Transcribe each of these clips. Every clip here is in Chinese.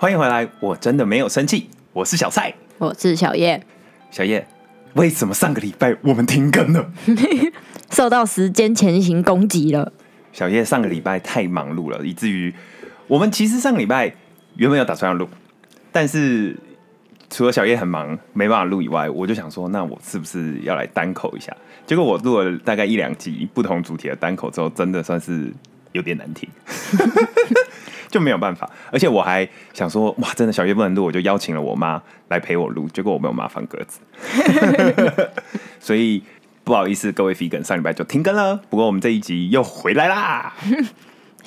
欢迎回来，我真的没有生气，我是小蔡。我是小叶，小叶，为什么上个礼拜我们停更了？受到时间前行攻击了。小叶上个礼拜太忙碌了，以至于我们其实上个礼拜原本有打算要录，但是除了小叶很忙没办法录以外，我就想说，那我是不是要来单口一下？结果我录了大概一两集不同主题的单口之后，真的算是有点难听，就没有办法。而且我还想说，哇，真的小叶不能录，我就邀请了我妈来陪我录，结果我没有麻烦鸽子，所以不好意思，各位 f e g a n 上礼拜就停更了。不过我们这一集又回来啦。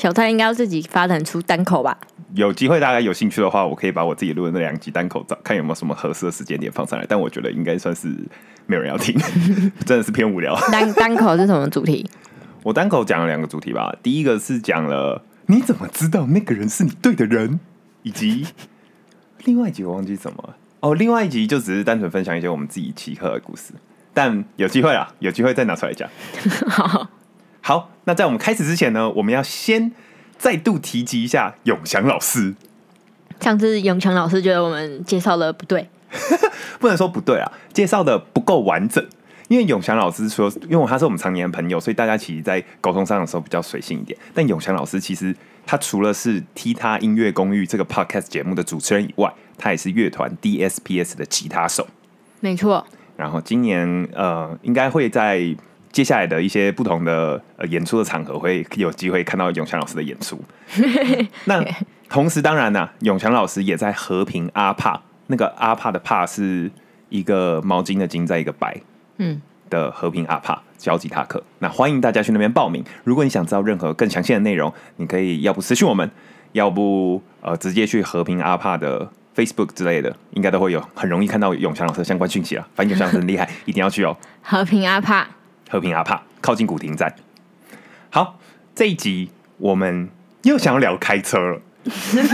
小蔡应该要自己发展出单口吧？有机会大家有兴趣的话，我可以把我自己录的那两集单口找看有没有什么合适的时间点放上来。但我觉得应该算是没有人要听，真的是偏无聊。单单口是什么主题？我单口讲了两个主题吧，第一个是讲了你怎么知道那个人是你对的人，以及另外一集我忘记什么了哦，另外一集就只是单纯分享一些我们自己奇特的故事。但有机会啊，有机会再拿出来讲。好，好，那在我们开始之前呢，我们要先再度提及一下永祥老师。上次永强老师觉得我们介绍的不对，不能说不对啊，介绍的不够完整。因为永祥老师说，因为他是我们常年的朋友，所以大家其实在沟通上的时候比较随性一点。但永祥老师其实他除了是踢踏音乐公寓这个 podcast 节目的主持人以外，他也是乐团 DSPS 的吉他手。没错，然后今年呃，应该会在接下来的一些不同的呃演出的场合，会有机会看到永强老师的演出。那同时，当然呢、永强老师也在和平阿帕，那个阿帕的帕是一个毛巾的巾，在一个白嗯，的和平阿帕教吉他课。那欢迎大家去那边报名。如果你想知道任何更详细的内容，你可以要不私讯我们，要不呃直接去和平阿帕的 Facebook 之类的，应该都会有很容易看到永强老师的相关讯息了。反正永强老师很厉害，一定要去哦。和平阿帕，和平阿帕靠近古亭站。好，这一集我们又想要聊开车了。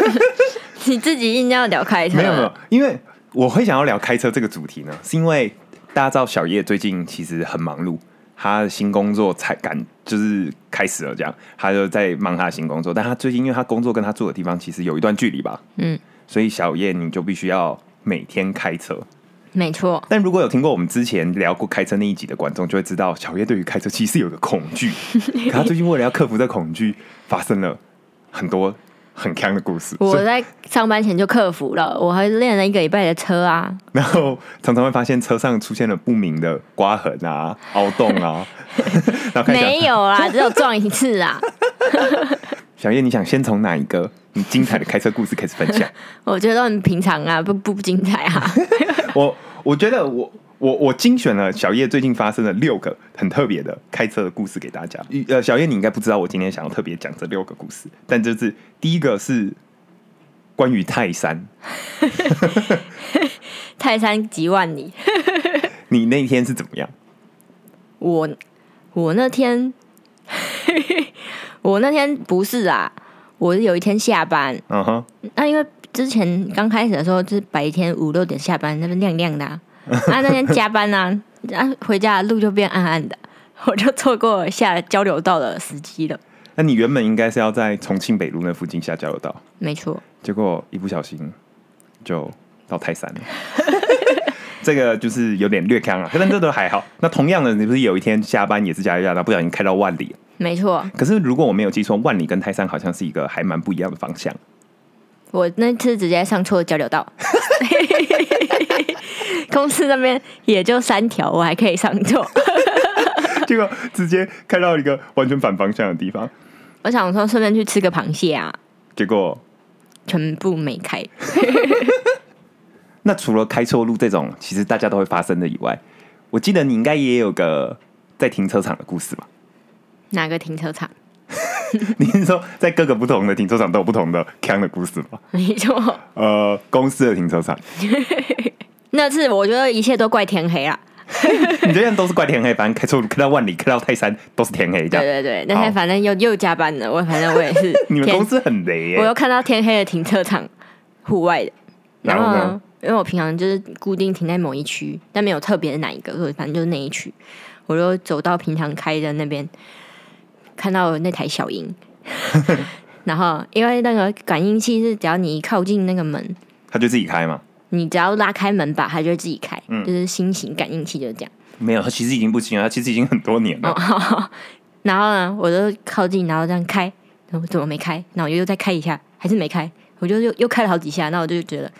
你自己硬要聊开车，没有没有，因为我会想要聊开车这个主题呢，是因为大家知道小叶最近其实很忙碌，他的新工作才赶就是开始了，这样他就在忙他的新工作，但他最近因为他工作跟他住的地方其实有一段距离吧，嗯，所以小叶你就必须要每天开车。没错，但如果有听过我们之前聊过开车那一集的观众，就会知道小叶对于开车其实有个恐惧，可他最近为了要克服这恐惧，发生了很多很坑的故事。我在上班前就克服了，我还练了一个礼拜的车啊，然后常常会发现车上出现了不明的刮痕啊、凹洞啊，然后没有啦，只有撞一次啊。小叶，你想先从哪一个你精彩的开车故事开始分享？我觉得很平常啊，不不不精彩啊。我我觉得我我我精选了小叶最近发生的六个很特别的开车的故事给大家。呃，小叶你应该不知道，我今天想要特别讲这六个故事，但就是第一个是关于泰山，泰山几万里，你那天是怎么样？我我那天 我那天不是啊，我有一天下班，嗯哼，那、因为之前刚开始的时候就是白天五六点下班，那边亮亮的啊，啊那天加班啊，啊回家的路就变暗暗的，我就错过下交流道的时机了。那你原本应该是要在重庆北路那附近下交流道，没错，结果一不小心就到泰山了。这个就是有点略坑了，但这都还好。那同样的，你不是有一天下班也是加油加到不小心开到万里？没错，可是如果我没有记错，万里跟泰山好像是一个还蛮不一样的方向。我那次直接上错交流道，公司那边也就三条，我还可以上错。结果直接开到一个完全反方向的地方，我想说顺便去吃个螃蟹啊，结果全部没开。那除了开错路这种其实大家都会发生的以外，我记得你应该也有个在停车场的故事吧？哪个停车场？你是说在各个不同的停车场都有不同的坑的故事吗？没错，呃，公司的停车场，那次我觉得一切都怪天黑啦。你这样都是怪天黑，反正开车，开到万里，开到泰山都是天黑这样。对对对，那天反正又又加班了，我反正我也是你们公司很雷耶、我又看到天黑的停车场，户外的。然后呢呢，因为我平常就是固定停在某一区，但没有特别的哪一个，所以反正就是那一区。我就走到平常开的那边，看到那台小鹰，然后因为那个感应器是只要你一靠近那个门，它就自己开嘛？你只要拉开门把，它就自己开，嗯就是新型感应器就是这样。没有，它其实已经不行了，它其实已经很多年了。哦，然后呢，我就靠近，然后这样开，然后怎么没开？然后我又再开一下，还是没开，我就又又开了好几下，那我就觉得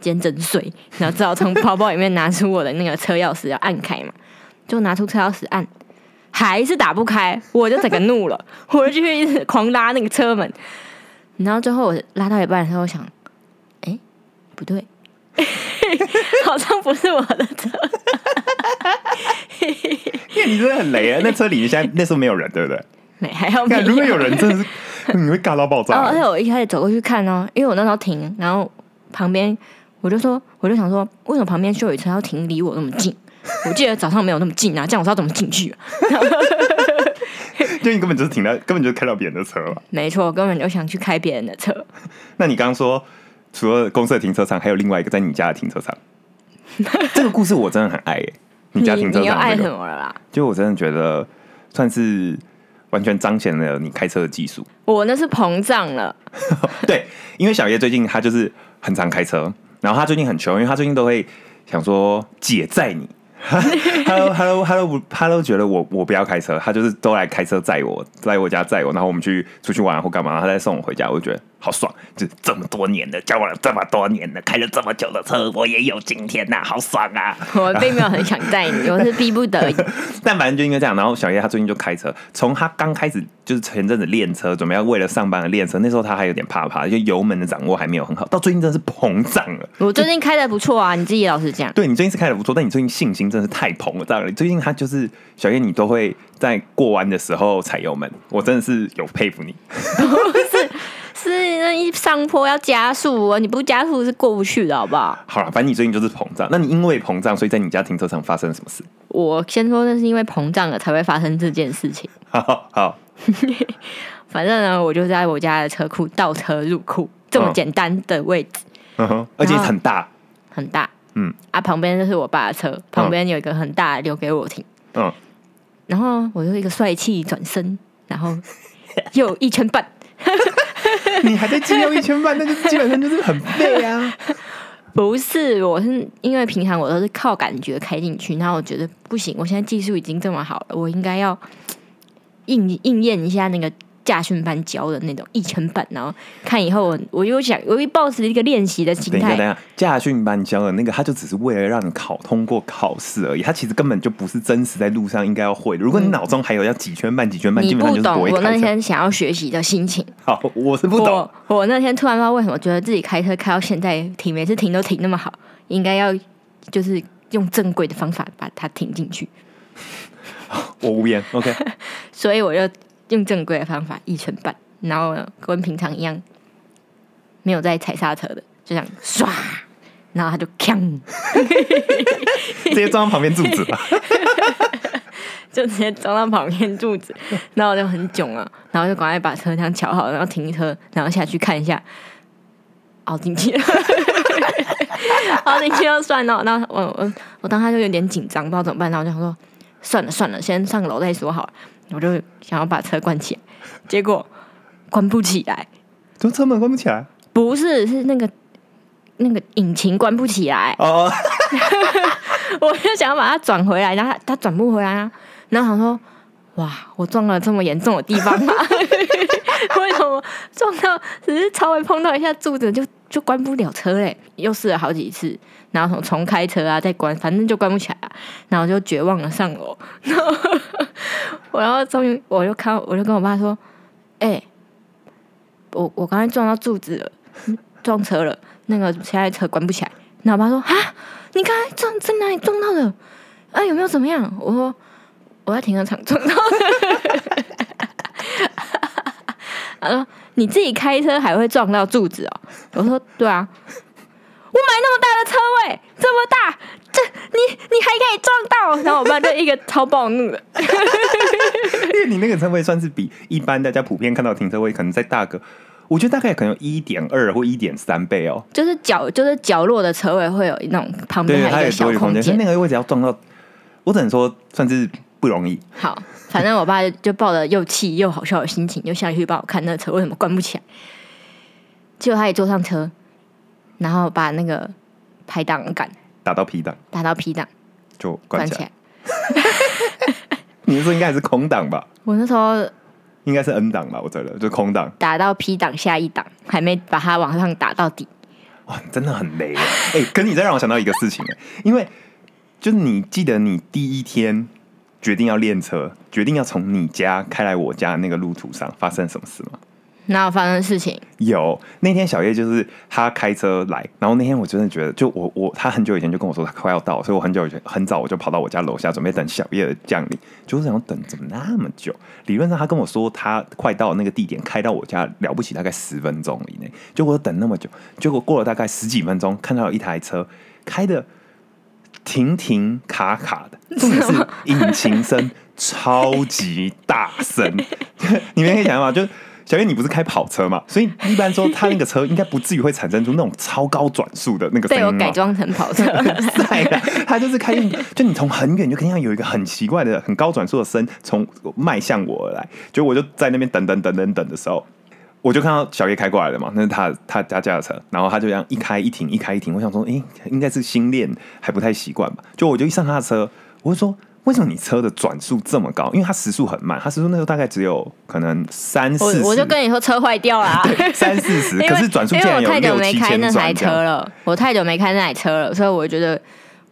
今天真衰，然后只好从包包里面拿出我的那个车钥匙要按开嘛，就拿出车钥匙按，还是打不开，我就整个怒了，我就去一直狂拉那个车门，然后最后我拉到一半的时候，我想，哎，不对。好像不是我的车，因为你真的很雷啊！那车里面现在那时候没有人，对不对？没还要如果有人，真的是你会尬到爆炸哦，而且我一开始走过去看哦，因为我那时候停，然后旁边我就说，我就想说，为什么旁边修理车要停离我那么近？我记得早上没有那么近啊，这样我知道怎么进去、啊。就你根本就是停到，根本就是开到别人的车了。没错，我根本就想去开别人的车。那你刚刚说，除了公司的停车场，还有另外一个在你家的停车场。这个故事我真的很爱耶、你家停车你又爱场这个，什么了啦？就我真的觉得算是完全彰显了你开车的技术。我那是膨胀了，对，因为小叶最近他就是很常开车，然后他最近很穷，因为他最近都会想说姐载你。Hello Hello Hello Hello，觉得我我不要开车，他就是都来开车载我，来我家载我，然后我们去出去玩或干嘛，他再送我回家，我就觉得好爽。就这么多年了，交往了这么多年了，开了这么久的车，我也有今天呐、好爽啊！我并没有很想带你，我是逼不得已。但反正就应该这样，然后小叶他最近就开车，从他刚开始就是前阵子练车，准备要为了上班而练车，那时候他还有点怕怕，就油门的掌握还没有很好，到最近真的是膨胀了。我最近开的不错啊，你自己老实讲。对你最近是开的不错，但你最近信心真的是太膨了，最近他就是小叶，你都会在过弯的时候踩油门，我真的是有佩服你。是那一上坡要加速哦，你不加速是过不去的，好不好？好了，反正你最近就是膨胀，那你因为膨胀，所以在你家停车场发生了什么事？我先说，那是因为膨胀了才会发生这件事情。好 好，反正呢，我就在我家的车库倒车入库，这么嗯简单的位置，嗯哼，而且很大，很大。嗯啊，旁边就是我爸的车，旁边有一个很大的留给我停。嗯，然后我就一个帅气转身，然后又一圈半。你还在激用一圈半，那就基本上就是很废啊。不是，我是因为平常我都是靠感觉开进去，然后我觉得不行，我现在技术已经这么好了，我应该要应应验一下那个驾训班教的那种一成半，然后看以后我我又想，我又抱持一个练习的心等一下，等一态，下，驾训班教的那个，他就只是为了让你考通过考试而已，他其实根本就不是真实在路上应该要会的。如果你脑中还有要几圈半、几圈半，基你本上就是不懂我那。天想要学习的心情。好，我是不懂我。我那天突然不知道为什么觉得自己开车开到现在停，每次停都停那么好，应该要就是用正规的方法把它停进去，我无言。OK，所以我就用正规的方法一成半，然后呢跟平常一样没有在踩刹车的，就这样唰，然后他就锵，直接撞到旁边柱子吧。就直接撞到旁边柱子，然后我就很囧啊，然后就赶快把车厢调好，然后停车，然后下去看一下，凹进去了，凹进去就算了。然后我我我当时就有点紧张，不知道怎么办，然后我就想说算了算了，先上楼再说好了。我就想要把车关起来，结果关不起来，怎么车门关不起来？不是是那个那个引擎关不起来，哦，我就想要把它转回来，然后它它转不回来啊。然后想说，哇，我撞了这么严重的地方吗？为什么撞到只是稍微碰到一下柱子就就关不了车嘞？又试了好几次，然后重重开车啊，再关，反正就关不起来、啊。然后就绝望了上楼，然后我然后终于我就看我就跟我爸说，哎、我我刚才撞到柱子了，撞车了，那个现在车关不起来。然后我爸说啊，你刚才撞在哪里撞到的？啊，有没有怎么样？我说我在停车场撞到的。他说你自己开车还会撞到柱子哦？我说对啊，我买那么大的车位，这么大，这你你还可以撞到？然后我爸就一个超暴怒的，因为你那个车位算是比一般大家普遍看到停车位可能再大个，我觉得大概可能有一点二或一点三倍哦。就是角就是角落的车位会有那种旁对对，它有边还有一个小空多余空间，所以那，个位置要撞到，我只能说算是不容易。好，反正我爸就就抱着又气又好笑的心情，就下去帮我看那车为什么关不起来。结果他也坐上车，然后把那个排档杆打到 P 档打到 P 档就关起来。关起来。你是说应该还是空档吧？我那时候应该是 N 档吧？我觉得就空档。打到 P 档下一档，还没把它往上打到底。哇，真的很累耶。哎、可是你再让我想到一个事情哎，因为就是你记得你第一天决定要练车，决定要从你家开来我家的那个路途上发生什么事吗？哪有发生事情？有那天小叶就是他开车来，然后那天我真的觉得，就我我他很久以前就跟我说他快要到，所以我很久以前很早我就跑到我家楼下准备等小叶的降临，就是想等怎么那么久？理论上他跟我说他快到那个地点，开到我家了不起大概十分钟以内，结果等那么久，结果过了大概十几分钟，看到有一台车开的停停卡卡的，重点是引擎声超级大声，你们可以想象吗？就小月，你不是开跑车嘛，所以一般说他那个车应该不至于会产生出那种超高转速的那个声音嘛。被我改装成跑车。对的，他就是开进，就你从很远就肯定有一个很奇怪的、很高转速的声从迈向我而来，就我就在那边等等等等等的时候，我就看到小叶开过来了嘛，那是他他他家的车，然后他就这样一开一停，一开一停，我想说，诶、应该是新练还不太习惯吧，就我就一上他的车，我就说。为什么你车的转速这么高？因为它时速很慢，它时速那时候大概只有可能三四十，我我就跟你说车坏掉啦，三四十，可是转速竟然有因为我太久没开那台。车了，我太久没开那台车了，所以我觉得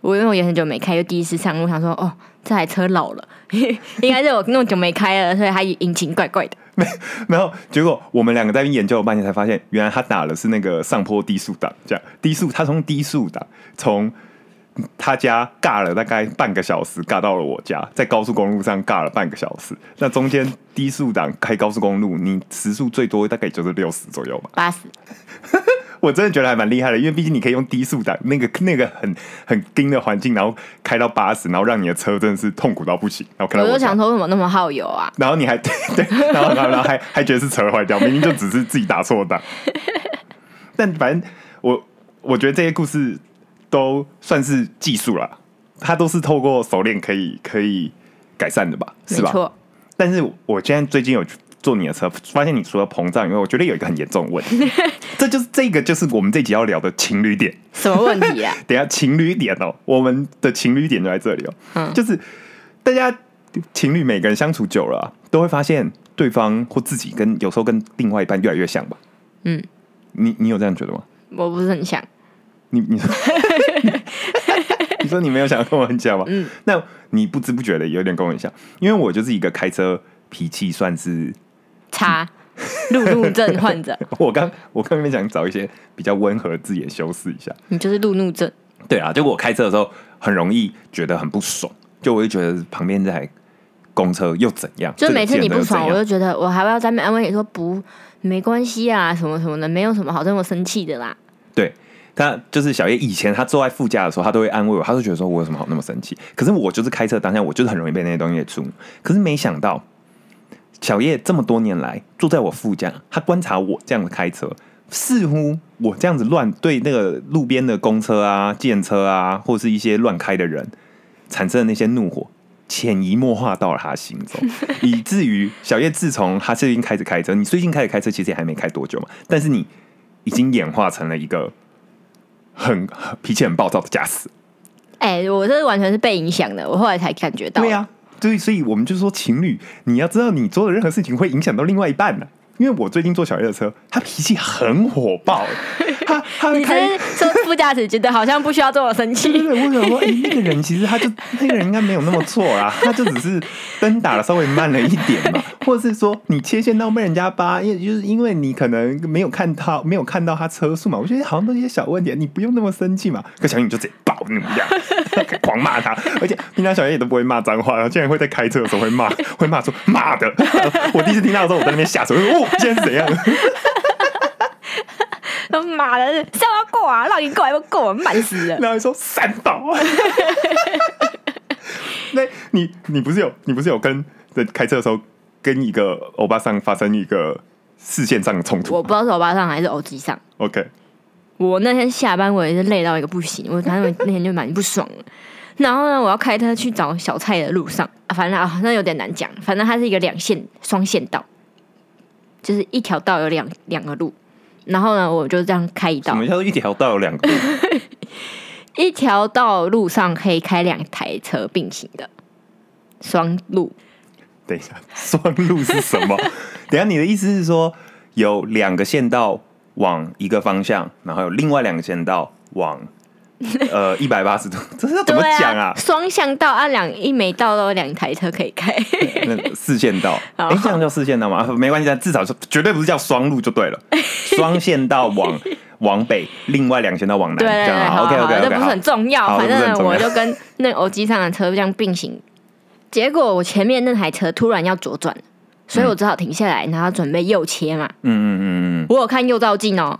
我因为我也很久没开，就第一次上路，想说哦，这台车老了，应该是我那么久没开了，所以它引擎怪怪的。没然后结果我们两个在那边研究了半天，才发现原来他打的是那个上坡低速档，这样低速他从低速档从他家尬了大概半个小时，尬到了我家，在高速公路上尬了半个小时。那中间低速档开高速公路，你时速最多大概也就是六十左右吧。八十，我真的觉得还蛮厉害的，因为毕竟你可以用低速档那个那个很很盯的环境，然后开到八十，然后让你的车真的是痛苦到不行。然后开到我就想说为什么那么耗油啊？然后你还对对，然后然后然后还还觉得是车坏掉，明明就只是自己打错档。但反正我我觉得这些故事都算是技术啦，它都是透过熟练可以可以改善的吧，是吧？错，但是我现在最近有坐你的车，发现你除了膨胀以外，我觉得有一个很严重的问题，这就是这个就是我们这集要聊的情侣点。什么问题啊？等一下情侣点哦，我们的情侣点就在这里哦，嗯就是大家情侣每个人相处久了、啊，都会发现对方或自己跟有时候跟另外一半越来越像吧？嗯，你你有这样觉得吗？我不是很想，你你说 你说你没有想要跟我很像吗？嗯，那你不知不觉的有点跟我很像，因为我就是一个开车脾气算是，差路怒症患者，我刚我刚刚想找一些比较温和的字眼修饰一下。你就是路怒症。对啊，就我开车的时候很容易觉得很不爽，就我就觉得旁边这台公车又怎样，就每次你不爽，我就觉得我还要在那边安慰你说不，没关系啊，什么什么的，没有什么好这么生气的啦。对。他就是小叶，以前他坐在副驾的时候，他都会安慰我，他就觉得说我有什么好那么生气。可是我就是开车当下，我就是很容易被那些东西给触怒。可是没想到，小叶这么多年来坐在我副驾，他观察我这样子开车，似乎我这样子乱对那个路边的公车啊、电车啊，或是一些乱开的人产生的那些怒火，潜移默化到了他心中，以至于小叶自从他最近开始开车，你最近开始开车其实也还没开多久嘛，但是你已经演化成了一个很很脾气很暴躁的假死。哎、我这完全是被影响的，我后来才感觉到。对呀、对，所以我们就说情侣，你要知道你做的任何事情会影响到另外一半的。因为我最近坐小叶的车，他脾气很火爆，他他会你开是说副驾驶觉得好像不需要这么生气对对？对，我想说，哎、那个人其实他就 那个人应该没有那么错啦，他就只是灯打的稍微慢了一点嘛，或者是说你切线到被人家扒，因为就是因为你可能没有看到没有看到他车速嘛，我觉得好像都是一些小问题，你不用那么生气嘛。可小叶你就直接暴怒一样，狂骂他，而且平常小叶也都不会骂脏话，然后竟然会在开车的时候会骂，会骂说骂的！我第一次听到的时候，我在那边吓死，我说哦，现在是怎样？他妈的，是要过啊，让你过来不过，慢死了。然后还说三刀。那你你不是有你不是有跟在开车的时候跟一个欧巴桑发生一个视线上的冲突我不知道是欧巴桑还是欧机上。？OK，我那天下班我也是累到一个不行，我反正我那天就蛮不爽的。然后呢，我要开车去找小蔡的路上，啊反正啊那有点难讲，反正它是一个两线双线道，就是一条道有两两个路，然后呢我就这样开一道什么，叫做一条道有两个路？一条道路上可以开两台车并行的双路，等一下，双路是什么？等下，你的意思是说有两个线道往一个方向，然后有另外两个线道往呃 一百八十度，这是要怎么讲啊？双向道啊，两一每道都有两台车可以开。那 四线道，好哎、这样叫四线道吗？啊没关系，但至少是绝对不是叫双路就对了。双线道往往北，另外两线道往南，对对对，这样好 OK 好 OK 这不是很重要。反正我就跟那欧机上的车这样并行，结果我前面那台车突然要左转，所以我只好停下来，然后准备右切嘛。嗯嗯嗯嗯我有看右照镜哦，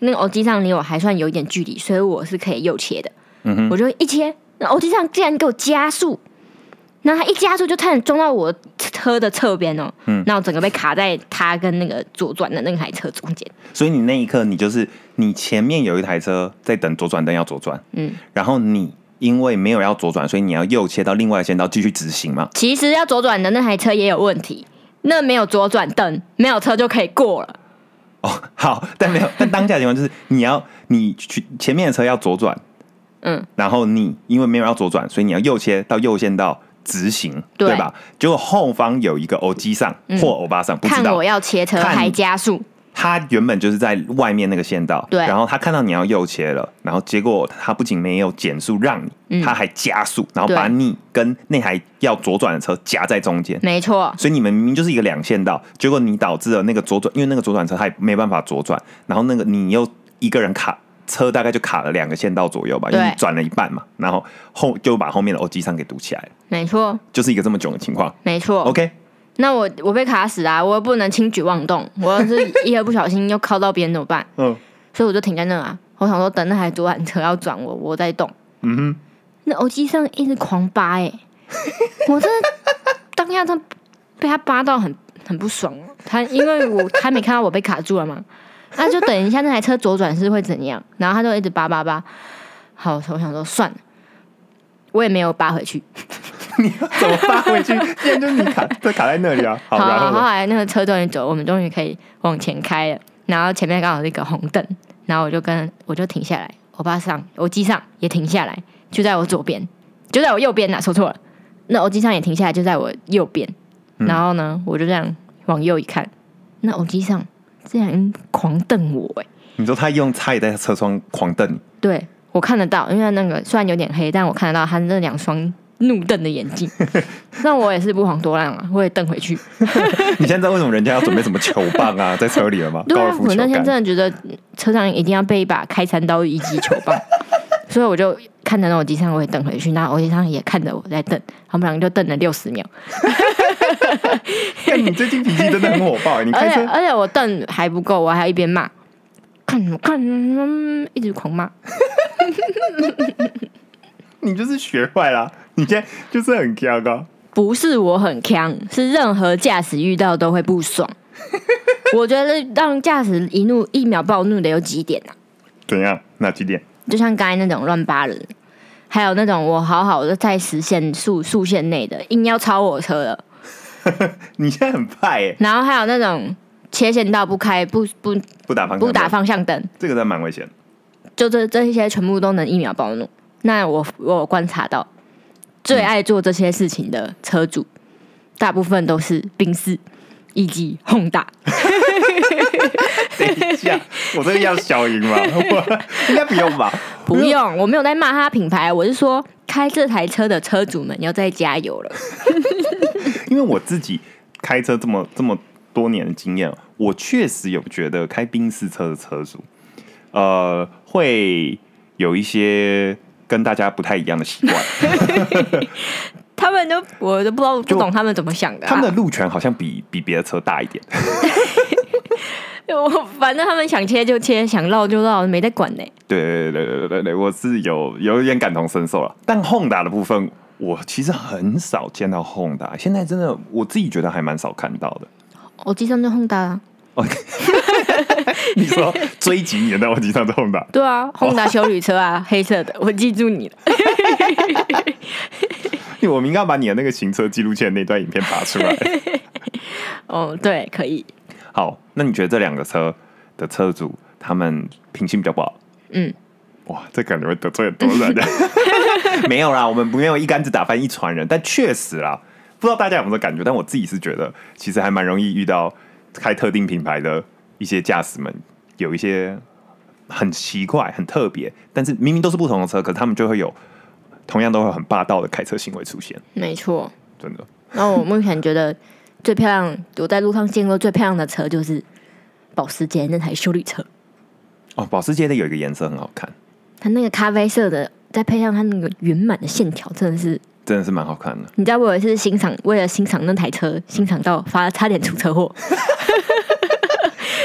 那个偶机上离我还算有一点距离，所以我是可以右切的。嗯哼我就一切，那偶机上竟然给我加速，然后他一加速就差点撞到我车的侧边哦，嗯然后整个被卡在他跟那个左转的那台车中间。所以你那一刻，你就是你前面有一台车在等左转灯要左转，嗯，然后你因为没有要左转，所以你要右切到另外一线道继续直行嘛？其实要左转的那台车也有问题，那没有左转灯，没有车就可以过了。哦，好，但没有，但当下的情况就是你要你去前面的车要左转，嗯，然后你因为没有要左转，所以你要右切到右线道直行，对对吧？结果后方有一个欧机上或欧巴上，不知道看我要切车看还加速，他原本就是在外面那个线道，对然后他看到你要右切了，然后结果他不仅没有减速让你，嗯他还加速，然后把你跟那台要左转的车夹在中间。没错，所以你们明明就是一个两线道，结果你导致了那个左转，因为那个左转车他也没办法左转，然后那个你又一个人卡车，大概就卡了两个线道左右吧，因为你转了一半嘛，然后后就把后面的欧机上给堵起来了，没错，就是一个这么囧的情况。没错。OK，那我我被卡死啊、我又不能轻举妄动，我要是 一个不小心又靠到别人怎么办？嗯所以我就停在那啊。我想说等那台左转车要转我，我再动。嗯哼，那耳机上一直狂扒哎、我真的当下真被他扒到很很不爽。他因为我他没看到我被卡住了嘛，那就等一下那台车左转是会怎样？然后他就一直扒扒扒。好，我想说算了，我也没有扒回去。你要怎么发回去？现在就是你卡，就卡在那里啊。好，好，然后来那个车终于走，我们终于可以往前开了。然后前面刚好是一个红灯，然后我就跟我就停下来，我爸上我机上也停下来，就在我左边，就在我右边呐、说错了。那我机上也停下来，就在我右边。嗯然后呢，我就这样往右一看，那我机上竟然狂瞪我哎、你说他用他也在车窗狂瞪你，对我看得到，因为那个虽然有点黑，但我看得到他那两双怒瞪的眼睛。那我也是不遑多让啊，我也瞪回去。你现在知道为什么人家要准备什么球棒啊，在车里了吗？对我那天真。的觉得车上一定要备一把开山刀以及球棒，所以我就看着那我机上我也瞪回去，那我机上也看着我在瞪，他们两个就瞪了六十秒，看你最近脾气真的很火爆欸，你而开车且而且我瞪还不够，我还要一边骂，看什么看，嗯一直狂骂。你就是学坏啦，你现在就是很强啊。不是我很强，是任何驾驶遇到都会不爽。我觉得让驾驶一怒一秒暴怒的有几点啊？怎样？哪几点？就像刚才那种乱扒人，还有那种我好好的在实线速速线内的，硬要超我车的，你现在很派哎，然后还有那种切线道不开不不不打方向不打灯，方向灯，这个真的蛮危险。就这这一些全部都能一秒暴怒。那我我有观察到，最爱做这些事情的车主，大部分都是宾士以及 Honda。等一下，我这个要小赢吗？我应该不用吧？不用，我没有在骂他品牌，我是说开这台车的车主们要再加油了。因为我自己开车这么这么多年的经验，我确实有觉得开宾士车的车主，呃，会有一些跟大家不太一样的习惯。他们都我都不知道不懂他们怎么想的、啊，他们的路权好像比比别的车大一点。我反正他们想切就切，想绕就绕，没在管呢、对对对对对对对，我是有有一点感同身受了。但 Honda 的部分，我其实很少见到 Honda，现在真的我自己觉得还蛮少看到的。我机上就 Honda 啊，你说追击你的那我机上是 Honda，对啊，Honda 修旅车啊，黑色的，我记住你了。我们应该把你的那个行车记录器的那段影片拔出来。哦，对，可以。好，那你觉得这两个车的车主他们品性比较不好？嗯，哇，这感觉会得罪很多人。没有啦，我们没有一竿子打翻一船人，但确实啦，不知道大家有没有感觉？但我自己是觉得，其实还蛮容易遇到开特定品牌的一些驾驶们，有一些很奇怪、很特别，但是明明都是不同的车，可是他们就会有同样都会很霸道的开车行为出现，没错。真的。然后我目前觉得最漂亮，我在路上见过最漂亮的车就是保时捷那台修理车，哦，保时捷的有一个颜色很好看，它那个咖啡色的，再配上它那个圆满的线条，真的是。真的是蛮好看的。你知道我有一次欣赏，为了欣赏那台车，欣赏到发差点出车祸。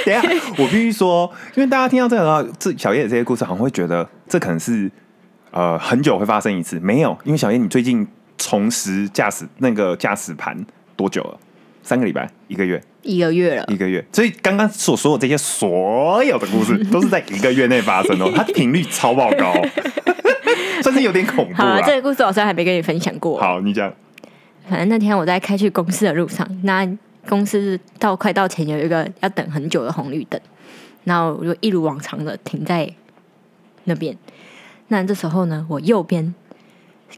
等下，我必须说，因为大家听到这个，这小叶的这些故事，好像会觉得这可能是呃很久会发生一次。没有，因为小叶你最近重拾驾驶那个驾驶盘多久了？三个礼拜、一个月、一个月了，一个月。所以刚刚所说的这些所有的故事，都是在一个月内发生哦，它频率超爆高，算是有点恐怖好了，啊。这个故事我好像还没跟你分享过。好，你讲。反正那天我在开去公司的路上，那公司到快到前有一个要等很久的红绿灯，然后我就一如往常的停在那边。那这时候呢，我右边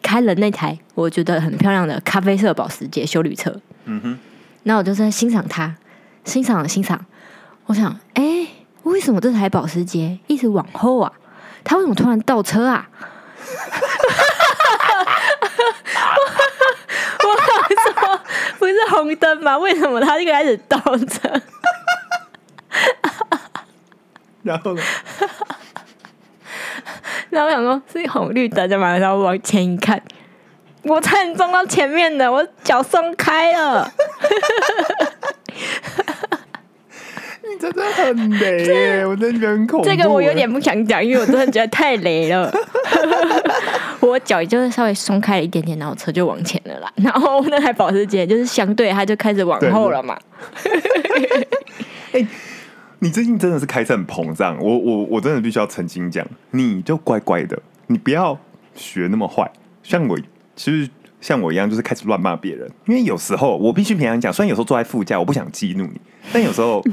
开了那台我觉得很漂亮的咖啡色保时捷修旅车，嗯哼，那我就在欣赏它，欣赏欣赏。我想，哎、为什么这台保时捷一直往后啊？它为什么突然倒车啊？我我想说，不是红灯吗？为什么他就开始倒车？然后呢？然后我想说，是红绿灯的嘛？然后往前一看，我差点撞到前面的，我脚松开了。你真的很雷耶，我真的觉得很恐怖。这个我有点不想讲，因为我真的觉得太雷了。我脚就是稍微松开了一点点，然后车就往前了啦。然后那台保时捷就是相对，它就开始往后了嘛。你最近真的是开车很膨胀，我我我真的必须要澄清讲，你就乖乖的，你不要学那么坏。像我，其实像我一样，就是开始乱骂别人。因为有时候我必须平常讲，虽然有时候坐在副驾，我不想激怒你，但有时候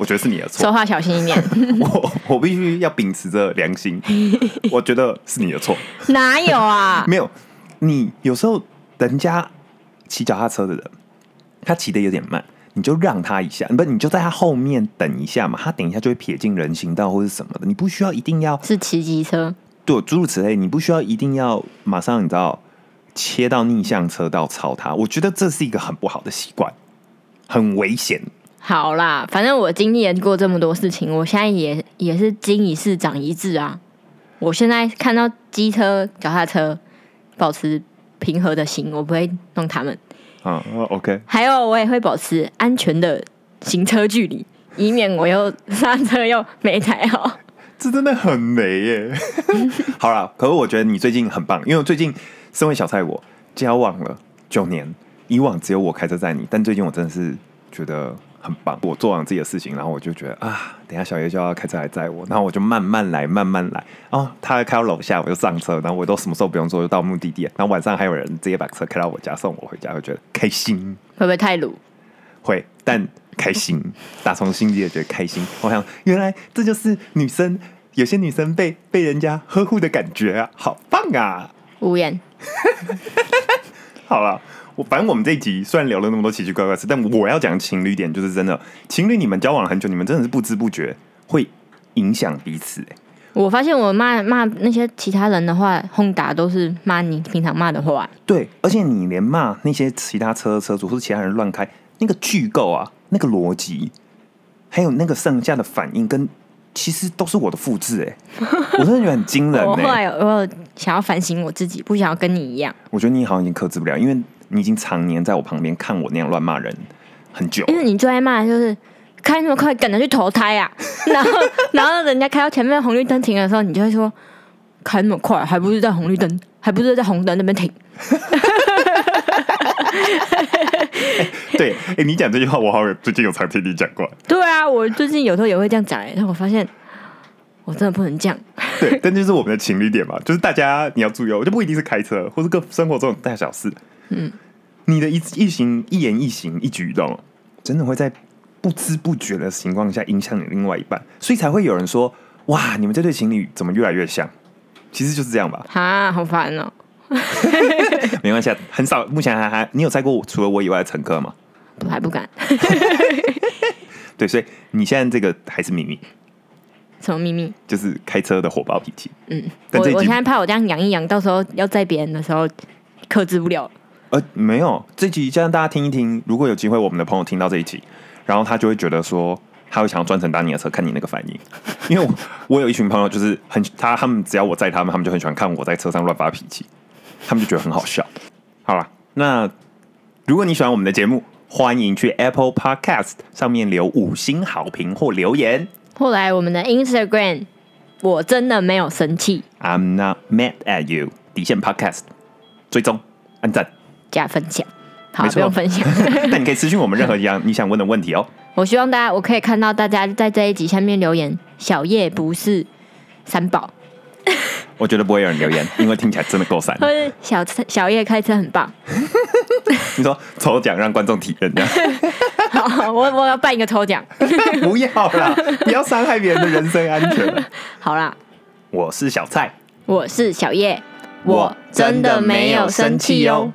我觉得是你的错说。话小心一点，我我必须要秉持着良心，我觉得是你的错。哪有啊？没有，你有时候人家骑脚踏车的人，他骑的有点慢，你就让他一下，不，你就在他后面等一下嘛，他等一下就会撇进人行道或者什么的，你不需要一定要是骑机车，对诸如此类，你不需要一定要马上你知道切到逆向车道超他，我觉得这是一个很不好的习惯，很危险。好啦，反正我经历了过这么多事情，我现在也也是经一事长一智啊。我现在看到机车、脚踏车，保持平和的心，我不会弄他们。啊、哦 o k 还有，我也会保持安全的行车距离，以免我又刹车又没踩好。这真的很雷耶。好了，可是我觉得你最近很棒，因为我最近身为小菜我交往了九年，以往只有我开车载你，但最近我真的是觉得很棒。我做完自己的事情，然后我就觉得啊，等下小叶就要开车来载我，然后我就慢慢来，慢慢来。哦，他开到楼下，我就上车，然后我都什么时候不用做，就到目的地。然后晚上还有人直接把车开到我家送我回家，我觉得开心。会不会太鲁？会，但开心，打从心底也觉得开心。我想，原来这就是女生，有些女生被被人家呵护的感觉啊，好棒啊！无言。好了，我反正我们这一集虽然聊了那么多奇奇怪怪的事，但我要讲情侣点，就是真的，情侣你们交往了很久，你们真的是不知不觉会影响彼此、欸。我发现我骂骂那些其他人的话，轰打都是骂你平常骂的话。对，而且你连骂那些其他车车主或是其他人乱开，那个句构啊，那个逻辑，还有那个剩下的反应，跟其实都是我的复制哎、我真的觉得很惊人 哎、我后来我想要反省我自己，不想要跟你一样，我觉得你好像已经克制不了，因为你已经常年在我旁边看我那样乱骂人很久因。为你最爱骂的就是开那么快，赶着去投胎啊！然后然后人家开到前面红绿灯停的时候，你就会说开那么快，还不是在红绿灯，还不是在红灯那边停。对，哎、你讲这句话，我好像最近有常听你讲过。对啊，我最近有时候也会这样讲、欸，但我发现我真的不能这样。对，但就是我们的情侣点嘛，就是大家你要注意哦，就不一定是开车，或是各生活中的大小事。嗯，你的一一行一言一行一举一动，真的会在不知不觉的情况下影响你另外一半，所以才会有人说，哇，你们这对情侣怎么越来越像？其实就是这样吧。哈，好烦哦。没关系，啊，很少，目前还还，你有载过除了我以外的乘客吗？我还不敢。对，所以你现在这个还是秘密。什么秘密？就是开车的火爆脾气。嗯，我我现在怕我这样养一养，到时候要载别人的时候克制不了。呃，没有，这集就让大家听一听。如果有机会，我们的朋友听到这一集，然后他就会觉得说，他会想要专程搭你的车，看你那个反应。因为我我有一群朋友，就是很他他们只要我载他们，他们就很喜欢看我在车上乱发脾气，他们就觉得很好笑。好了，那如果你喜欢我们的节目，欢迎去 Apple Podcast 上面留五星好评或留言。后来我们的 Instagram，我真的没有生气。I'm not mad at you。底线 Podcast，追踪、按赞、加分享。好，不用分享。那你可以私信我们任何一样你想问的问题哦。我希望大家，我可以看到大家在这一集下面留言。小叶不是三宝。我觉得不会有人留言，因为听起来真的够三。小小叶开车很棒。你说抽奖让观众体验这样。好，我我要办一个抽奖。不要啦，不要伤害别人的人身安全。好啦，我是小蔡，我是小叶，我真的没有生气哦。